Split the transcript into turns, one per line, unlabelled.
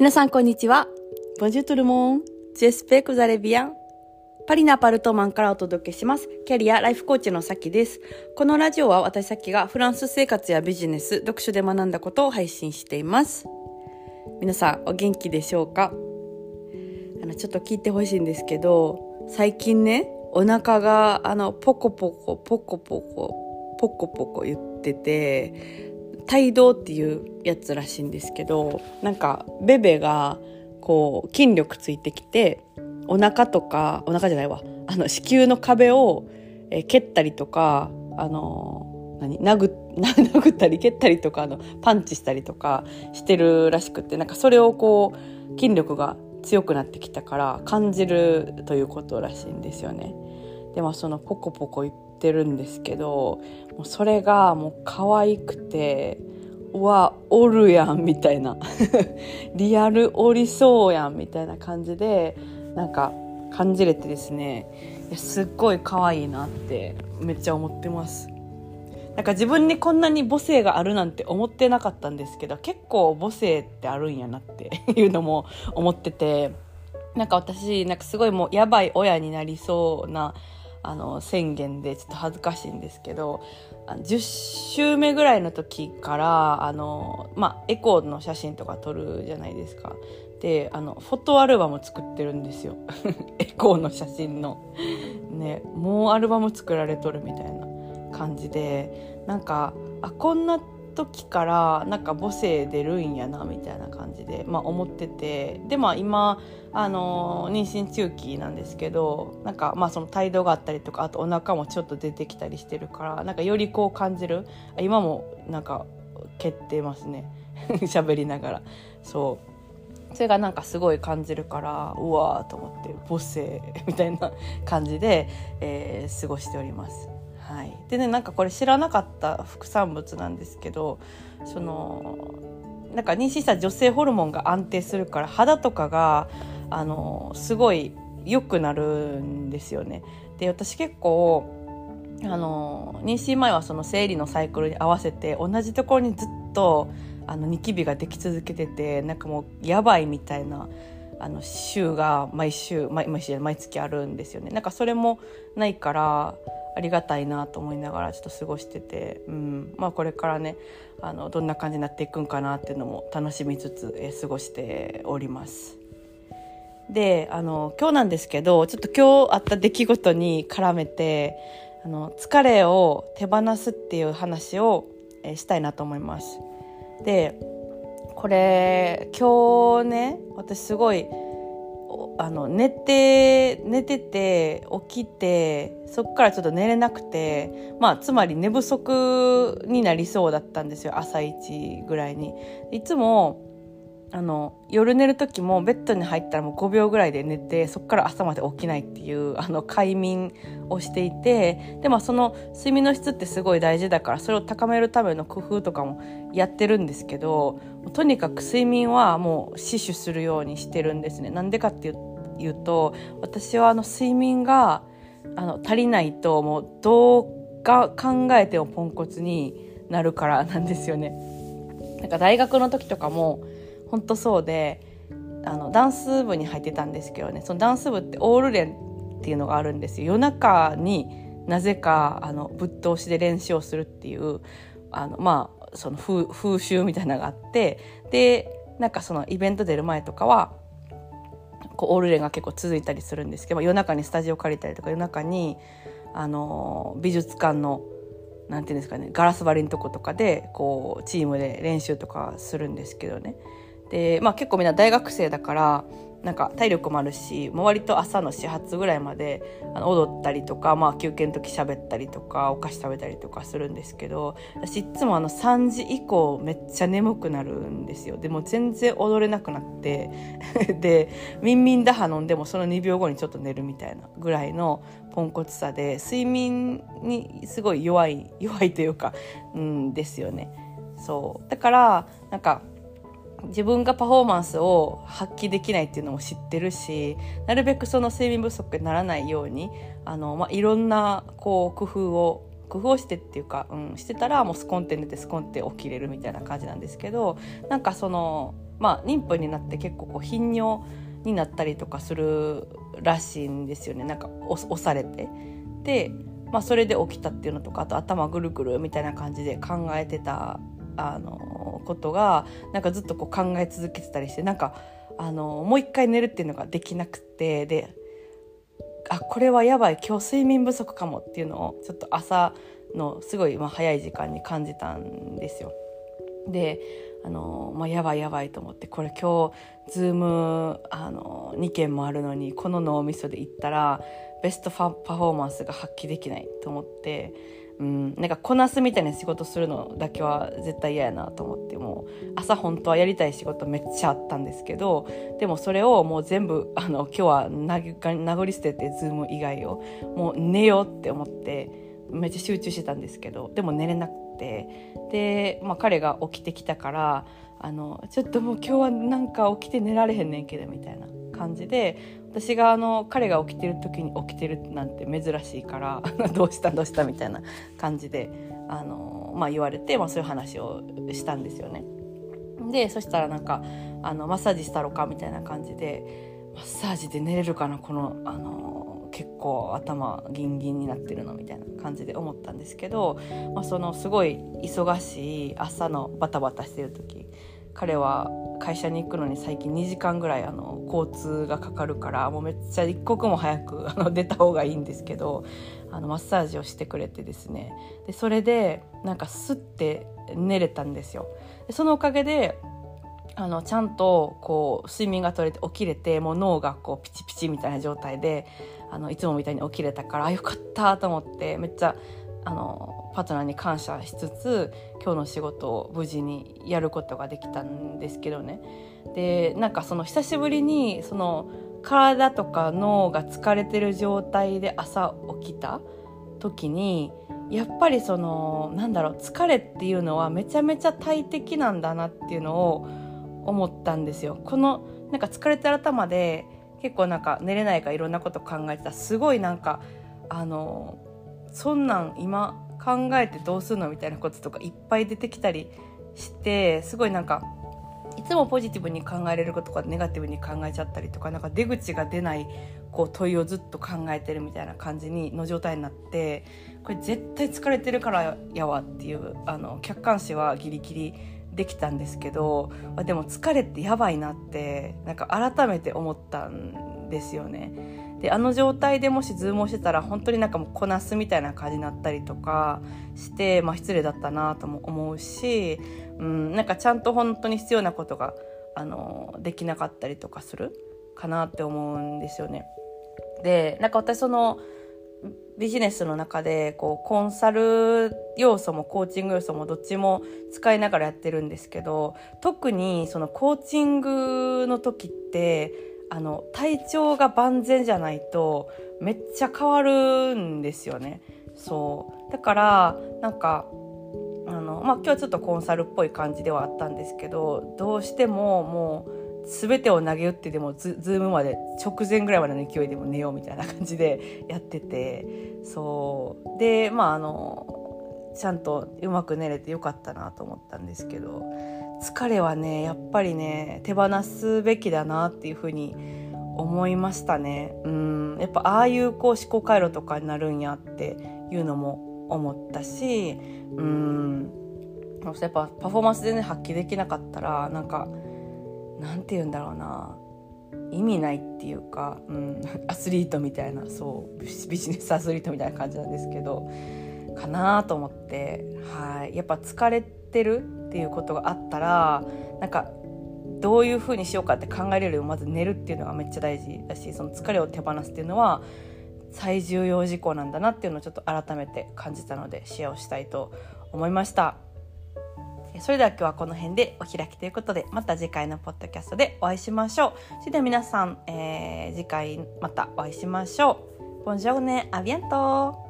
皆さん、こんにちは。Bonjour tout le monde. J'espère que vous allez bien. パリのアパルトマンからお届けします。キャリアライフコーチのさきです。このラジオは私さきがフランス生活やビジネス、読書で学んだことを配信しています。皆さん、お元気でしょうか？あの、ちょっと聞いてほしいんですけど、最近ね、お腹が、あの、ポコポコ、ポコポコ、ポコポコ言ってて、帯同っていうやつらしいんですけどなんかベベがこう筋力ついてきてお腹とかお腹じゃないわあの子宮の壁を、え蹴ったりとかあの何殴 殴ったり蹴ったりとかあのパンチしたりとかしてるらしくてなんかそれをこう筋力が強くなってきたから感じるということらしいんですよね。でもそのポコポコ言ってるんですけどもうそれがもう可愛くてうわおるやんみたいな。リアルおりそうやんみたいな感じでなんか感じれてですねいやすっごい可愛いなってめっちゃ思ってます。なんか自分にこんなに母性があるなんて思ってなかったんですけど結構母性ってあるんやなって いうのも思っててなんか私なんかすごいもうやばい親になりそうなあの宣言でちょっと恥ずかしいんですけど10週目ぐらいの時からあの、まあ、エコーの写真とか撮るじゃないですか。であのフォトアルバム作ってるんですよ エコーの写真の。ねもうアルバム作られとるみたいな感じでなんかあこんな時からなんか母性出るんやなみたいな感じで、まあ、思っててでまあ今あの妊娠中期なんですけどなんかまあその態度があったりとかあとお腹もちょっと出てきたりしてるからなんかよりこう感じる今もなんか蹴ってますね。喋りながら。そう。それがなんかすごい感じるからうわーと思って母性みたいな感じで、えー、過ごしております。はい、でねなんかこれ知らなかった副産物なんですけどそのなんか妊娠した女性ホルモンが安定するから肌とかがあのすごい良くなるんですよね。で私結構あの妊娠前はその生理のサイクルに合わせて同じところにずっとあのニキビができ続けててなんかもうやばいみたいなあの週が毎週毎毎週毎月あるんですよね。なんかそれもないからありがたいなと思いながらちょっと過ごしてて、うんまあ、これからねあのどんな感じになっていくんかなっていうのも楽しみつつ、え過ごしております。であの今日なんですけどちょっと今日あった出来事に絡めてあの疲れを手放すっていう話を、えしたいなと思います。でこれ今日ね私すごいあの寝て寝てて起きてそっからちょっと寝れなくてまあつまり寝不足になりそうだったんですよ朝一ぐらいに。いつもあの夜寝る時もベッドに入ったらもう5秒ぐらいで寝てそこから朝まで起きないっていうあの快眠をしていてでもその睡眠の質ってすごい大事だからそれを高めるための工夫とかもやってるんですけどとにかく睡眠はもう死守するようにしてるんですね。なんでかっていうと私はあの睡眠があの足りないともうどうか考えてもポンコツになるからなんですよね。なんか大学の時とかも本当そうであのダンス部に入ってたんですけどね。そのダンス部ってオール練っていうのがあるんですよ。夜中になぜかあのぶっ通しで練習をするっていうあのまあその風風習みたいなのがあって。でなんかそのイベント出る前とかはこうオールレンが結構続いたりするんですけど夜中にスタジオ借りたりとか夜中にあの美術館のなんていうんですかねガラス張りのとことかでこうチームで練習とかするんですけどね。で、まあ、結構みんな大学生だからなんか体力もあるしもう割と朝の始発ぐらいまであの踊ったりとか、まあ、休憩の時喋ったりとかお菓子食べたりとかするんですけど私いつもあの3時以降めっちゃ眠くなるんですよ。でも全然踊れなくなって でミンミン打破飲んでもその2秒後にちょっと寝るみたいなぐらいのポンコツさで睡眠にすごい弱い弱いというかうんですよね。そう。だからなんか自分がパフォーマンスを発揮できないっていうのも知ってるしなるべくその睡眠不足にならないようにあの、まあ、いろんなこう工夫を工夫をしてっていうか、うん、してたらもうスコンって寝てスコンって起きれるみたいな感じなんですけどなんかそのまあ妊婦になって結構こう頻尿になったりとかするらしいんですよねなんか押されて。で、まあ、それで起きたっていうのとかあと頭ぐるぐるみたいな感じで考えてたあののことがなんかずっとこう考え続けてたりしてなんかあのもう一回寝るっていうのができなくてであこれはやばい今日睡眠不足かもっていうのをちょっと朝のすごいまあ早い時間に感じたんですよ。であの、まあ、やばいやばいと思ってこれ今日ズームあの2件もあるのにこの脳みそで行ったらベストパフォーマンスが発揮できないと思って、うん、なんかこなすみたいな仕事するのだけは絶対嫌やなと思ってもう朝本当はやりたい仕事めっちゃあったんですけどでもそれをもう全部あの今日は殴り捨ててズーム以外をもう寝ようって思ってめっちゃ集中してたんですけどでも寝れなくて。で、まあ、彼が起きてきたからあのちょっともう今日はなんか起きて寝られへんねんけどみたいな。感じで私があの彼が起きてる時に起きてるなんて珍しいから どうしたどうしたみたいな感じであの、まあ、言われて、まあ、そういう話をしたんですよね。でそしたらなんかあのマッサージしたろかみたいな感じでマッサージで寝れるかなこのあの結構頭ギンギンになってるのみたいな感じで思ったんですけど、まあ、そのすごい忙しい朝のバタバタしてる時彼は会社に行くのに最近2時間ぐらいあの交通がかかるからもうめっちゃ一刻も早くあの出た方がいいんですけどあのマッサージをしてくれてですねでそれでなんかスッて寝れたんですよ。でそのおかげであのちゃんとこう睡眠が取れて起きれてもう脳がこうピチピチみたいな状態であのいつもみたいに起きれたからあよかったと思ってめっちゃあのパートナーに感謝しつつ今日の仕事を無事にやることができたんですけどねでなんかその久しぶりにその体とか脳が疲れてる状態で朝起きた時にやっぱりそのなんだろう疲れっていうのはめちゃめちゃ大敵なんだなっていうのを思ったんですよ。このなんか疲れてる頭で結構なんか寝れないかいろんなこと考えてたすごいなんかあのそんなん今考えてどうするのみたいなこととかいっぱい出てきたりしてすごいなんかいつもポジティブに考えれることかネガティブに考えちゃったりとかなんか出口が出ないこう問いをずっと考えてるみたいな感じにの状態になってこれ絶対疲れてるからやわっていうあの客観視はギリギリできたんですけどでも疲れってやばいなってなんか改めて思ったんですよね。であの状態でもしズームをしてたら本当になんかもうこなすみたいな感じになったりとかして、まあ、失礼だったなとも思うし、うん、なんかちゃんと本当に必要なことがあのできなかったりとかするかなって思うんですよね。でなんか私そのビジネスの中でこうコンサル要素もコーチング要素もどっちも使いながらやってるんですけど特にそのコーチングの時ってあの体調が万全じゃないとめっちゃ変わるんですよね。そう。だからなんかあの、まあ、今日はちょっとコンサルっぽい感じではあったんですけどどうしてももう全てを投げ打ってでもズズームまで直前ぐらいまでの勢いでも寝ようみたいな感じでやっててそう。でまああのちゃんとうまく寝れてよかったなと思ったんですけど。疲れはねやっぱりね手放すべきだなっていうふうに思いましたね。うん。やっぱああいうこう思考回路とかになるんやっていうのも思ったしうん。やっぱパフォーマンスでね発揮できなかったらなんかなんて言うんだろうな。意味ないっていうか、うん、アスリートみたいなそうビジネスアスリートみたいな感じなんですけどかなと思って。はい。やっぱ疲れててるっていうことがあったらなんかどういうふうにしようかって考えれるよりまず寝るっていうのがめっちゃ大事だしその疲れを手放すっていうのは最重要事項なんだなっていうのをちょっと改めて感じたのでシェアをしたいと思いました。それでは今日はこの辺でお開きということでまた次回のポッドキャストでお会いしましょう。それでは皆さん、えー、次回またお会いしましょう。ボン